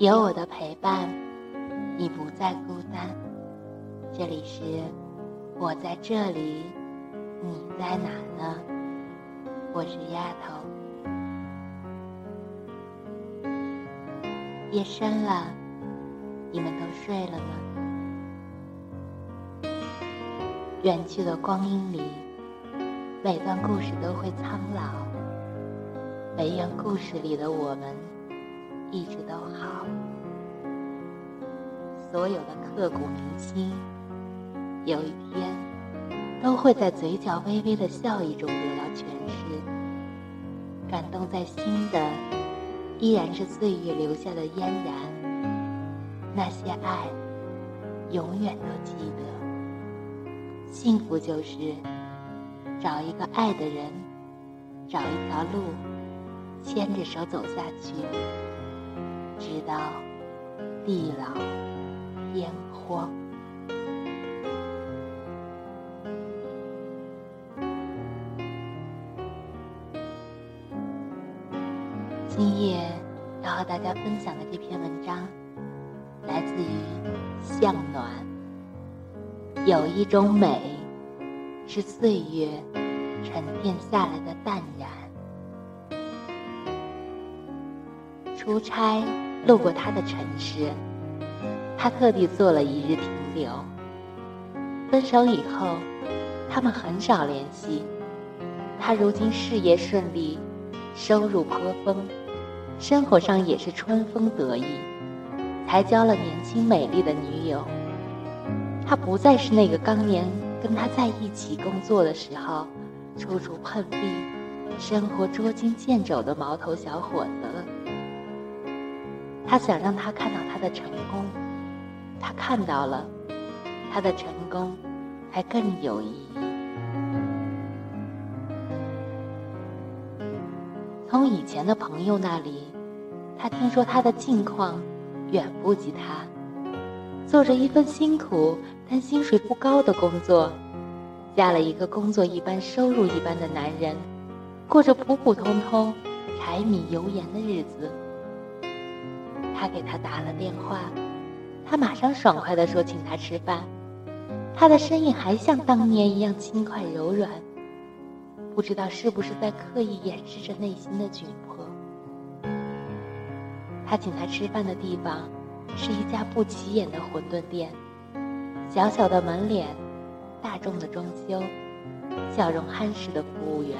有我的陪伴，你不再孤单。这里是我在这里，你在哪呢？我是丫头。夜深了，你们都睡了吗？远去的光阴里，每段故事都会苍老。唯愿故事里的我们一直都好。所有的刻骨铭心，有一天都会在嘴角微微的笑意中得到诠释。感动在心的，依然是岁月留下的嫣然。那些爱，永远都记得。幸福就是找一个爱的人，找一条路，牵着手走下去，直到地老天荒。今夜要和大家分享的这篇文章，来自于向暖。有一种美，是岁月沉淀下来的淡然。出差路过他的城市，他特地做了一日停留。分手以后，他们很少联系。他如今事业顺利，收入颇丰，生活上也是春风得意，才交了年轻美丽的女友。他不再是那个当年跟他在一起工作的时候，处处碰壁、生活捉襟见肘的毛头小伙子了。他想让他看到他的成功，他看到了，他的成功才更有意义。从以前的朋友那里，他听说他的近况远不及他，做着一份辛苦。但薪水不高的工作，嫁了一个工作一般、收入一般的男人，过着普普通通、柴米油盐的日子。他给他打了电话，他马上爽快地说请他吃饭。他的声音还像当年一样轻快柔软，不知道是不是在刻意掩饰着内心的窘迫。他请他吃饭的地方，是一家不起眼的馄饨店。小小的门脸，大众的装修，笑容憨实的服务员。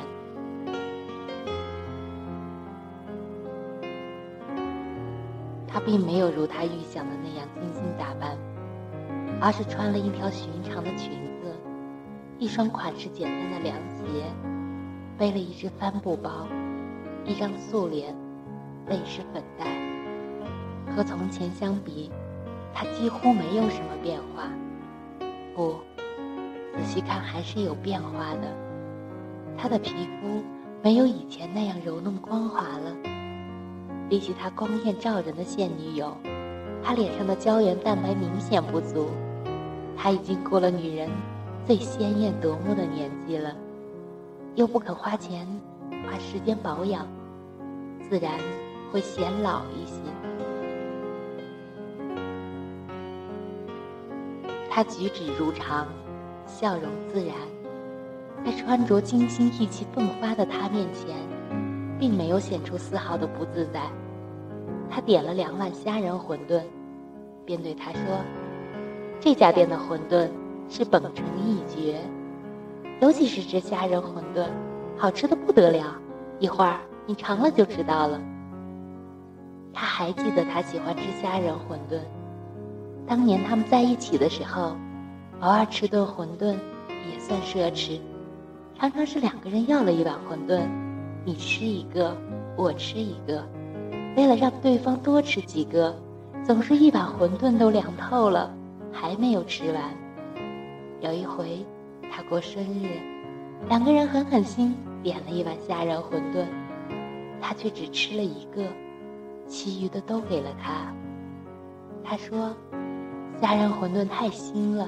她并没有如他预想的那样精心打扮，而是穿了一条寻常的裙子，一双款式简单的凉鞋，背了一只帆布包，一张素脸，泪湿粉黛。和从前相比，她几乎没有什么变化。不，仔细看还是有变化的。她的皮肤没有以前那样柔嫩光滑了，比起他光艳照人的现女友，他脸上的胶原蛋白明显不足。他已经过了女人最鲜艳夺目的年纪了，又不肯花钱花时间保养，自然会显老一些。他举止如常，笑容自然，在穿着精心、意气风发的他面前，并没有显出丝毫的不自在。他点了两碗虾仁馄饨，便对他说：“这家店的馄饨是本城一绝，尤其是这虾仁馄饨，好吃的不得了。一会儿你尝了就知道了。”他还记得他喜欢吃虾仁馄饨。当年他们在一起的时候，偶尔吃顿馄饨也算奢侈，常常是两个人要了一碗馄饨，你吃一个，我吃一个，为了让对方多吃几个，总是一碗馄饨都凉透了，还没有吃完。有一回，他过生日，两个人狠狠心点了一碗虾仁馄饨，他却只吃了一个，其余的都给了他。他说。虾仁馄饨太腥了，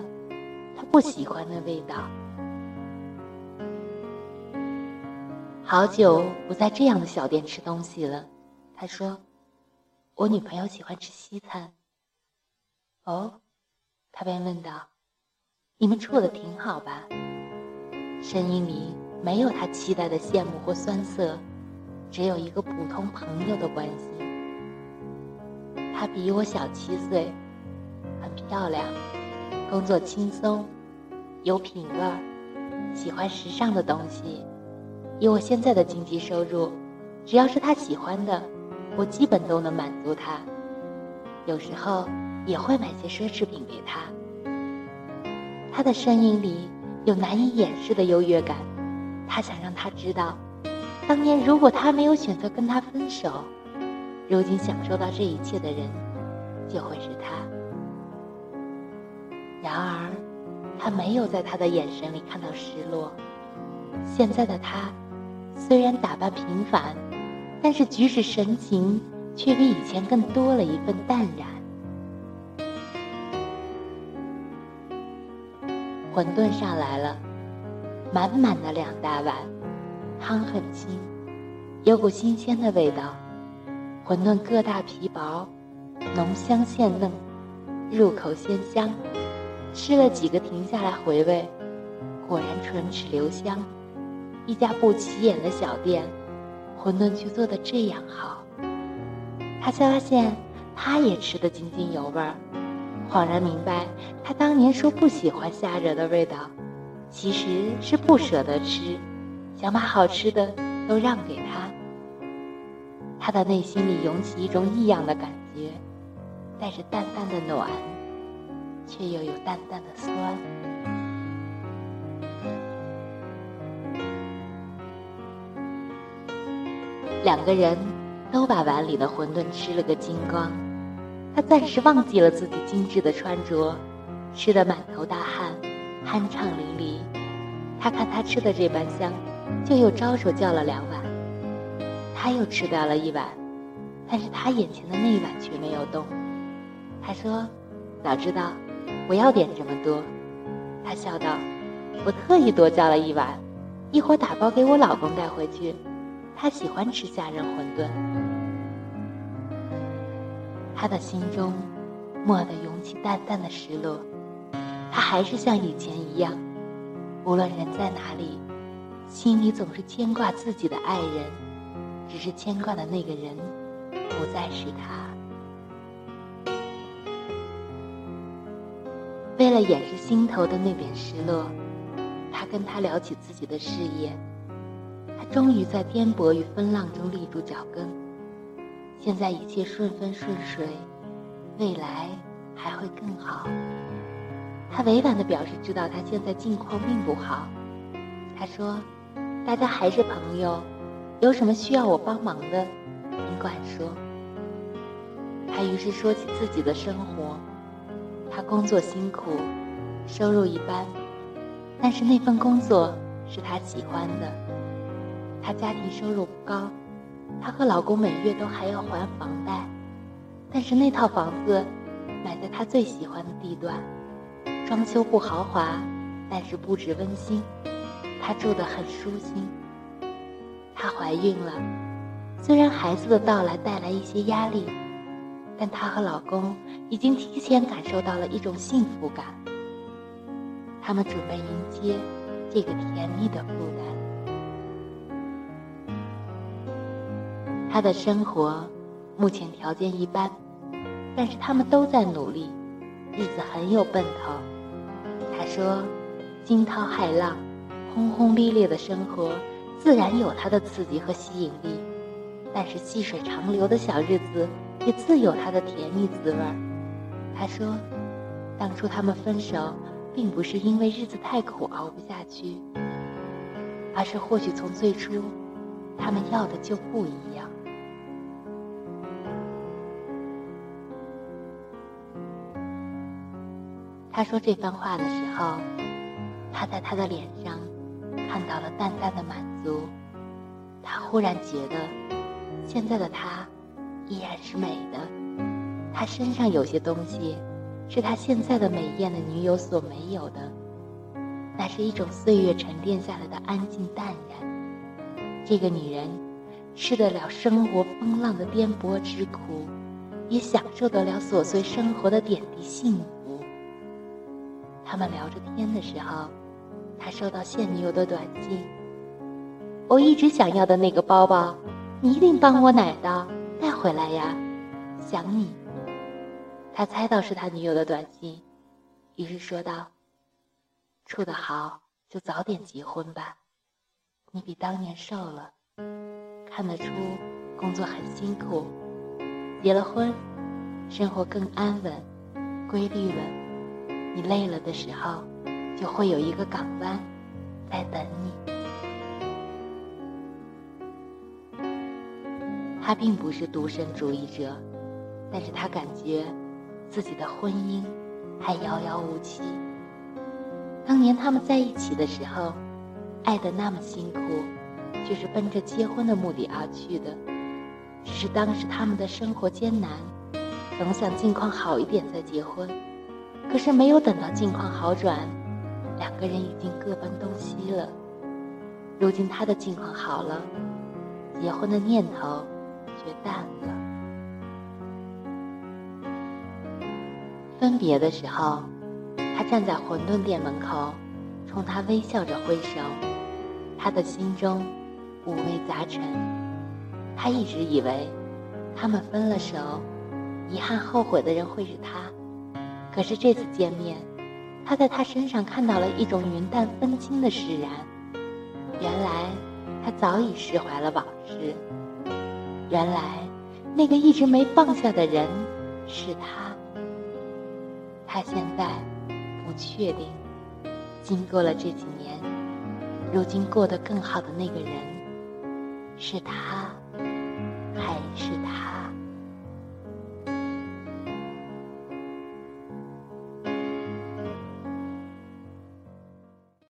他不喜欢那味道。好久不在这样的小店吃东西了，他说：“我女朋友喜欢吃西餐。哦，他便问道：“你们处的挺好吧？”声音里没有他期待的羡慕或酸涩，只有一个普通朋友的关系。她比我小七岁，很漂亮，工作轻松，有品味儿，喜欢时尚的东西。以我现在的经济收入，只要是他喜欢的。我基本都能满足他，有时候也会买些奢侈品给他。他的声音里有难以掩饰的优越感，他想让他知道，当年如果他没有选择跟他分手，如今享受到这一切的人就会是他。然而，他没有在他的眼神里看到失落。现在的他，虽然打扮平凡。但是举止神情却比以前更多了一份淡然。馄饨上来了，满满的两大碗，汤很清，有股新鲜的味道。馄饨个大皮薄，浓香鲜嫩，入口鲜香。吃了几个，停下来回味，果然唇齿留香。一家不起眼的小店。馄饨却做的这样好，他才发现他也吃得津津有味儿，恍然明白，他当年说不喜欢虾仁的味道，其实是不舍得吃，想把好吃的都让给他。他的内心里涌起一种异样的感觉，带着淡淡的暖，却又有淡淡的酸。两个人都把碗里的馄饨吃了个精光，他暂时忘记了自己精致的穿着，吃得满头大汗，酣畅淋漓。他看他吃的这般香，就又招手叫了两碗。他又吃掉了一碗，但是他眼前的那一碗却没有动。他说：“早知道，不要点这么多。”他笑道：“我特意多叫了一碗，一会儿打包给我老公带回去。”他喜欢吃虾仁馄饨，他的心中蓦地涌起淡淡的失落。他还是像以前一样，无论人在哪里，心里总是牵挂自己的爱人，只是牵挂的那个人不再是他。为了掩饰心头的那点失落，他跟他聊起自己的事业。他终于在颠簸与风浪中立住脚跟，现在一切顺风顺水，未来还会更好。他委婉地表示知道他现在境况并不好。他说：“大家还是朋友，有什么需要我帮忙的，尽管说。”他于是说起自己的生活，他工作辛苦，收入一般，但是那份工作是他喜欢的。她家庭收入不高，她和老公每月都还要还房贷，但是那套房子买在她最喜欢的地段，装修不豪华，但是布置温馨，她住得很舒心。她怀孕了，虽然孩子的到来带来一些压力，但她和老公已经提前感受到了一种幸福感。他们准备迎接这个甜蜜的负担。他的生活目前条件一般，但是他们都在努力，日子很有奔头。他说：“惊涛骇浪、轰轰烈烈的生活，自然有它的刺激和吸引力，但是细水长流的小日子也自有它的甜蜜滋味。”他说：“当初他们分手，并不是因为日子太苦熬不下去，而是或许从最初，他们要的就不一样。”他说这番话的时候，他在他的脸上看到了淡淡的满足。他忽然觉得，现在的他依然是美的。他身上有些东西，是他现在的美艳的女友所没有的，那是一种岁月沉淀下来的安静淡然。这个女人，吃得了生活风浪的颠簸之苦，也享受得了琐碎生活的点滴幸福。他们聊着天的时候，他收到现女友的短信：“我一直想要的那个包包，你一定帮我买到，带回来呀，想你。”他猜到是他女友的短信，于是说道：“处得好，就早点结婚吧。你比当年瘦了，看得出工作很辛苦。结了婚，生活更安稳、规律了。”你累了的时候，就会有一个港湾在等你。他并不是独身主义者，但是他感觉自己的婚姻还遥遥无期。当年他们在一起的时候，爱的那么辛苦，却是奔着结婚的目的而去的。只是当时他们的生活艰难，总想境况好一点再结婚。可是没有等到境况好转，两个人已经各奔东西了。如今他的境况好了，结婚的念头却淡了。分别的时候，他站在馄饨店门口，冲他微笑着挥手。他的心中五味杂陈。他一直以为，他们分了手，遗憾后悔的人会是他。可是这次见面，他在他身上看到了一种云淡风轻的释然。原来他早已释怀了往事。原来那个一直没放下的人是他。他现在不确定，经过了这几年，如今过得更好的那个人是他还是他。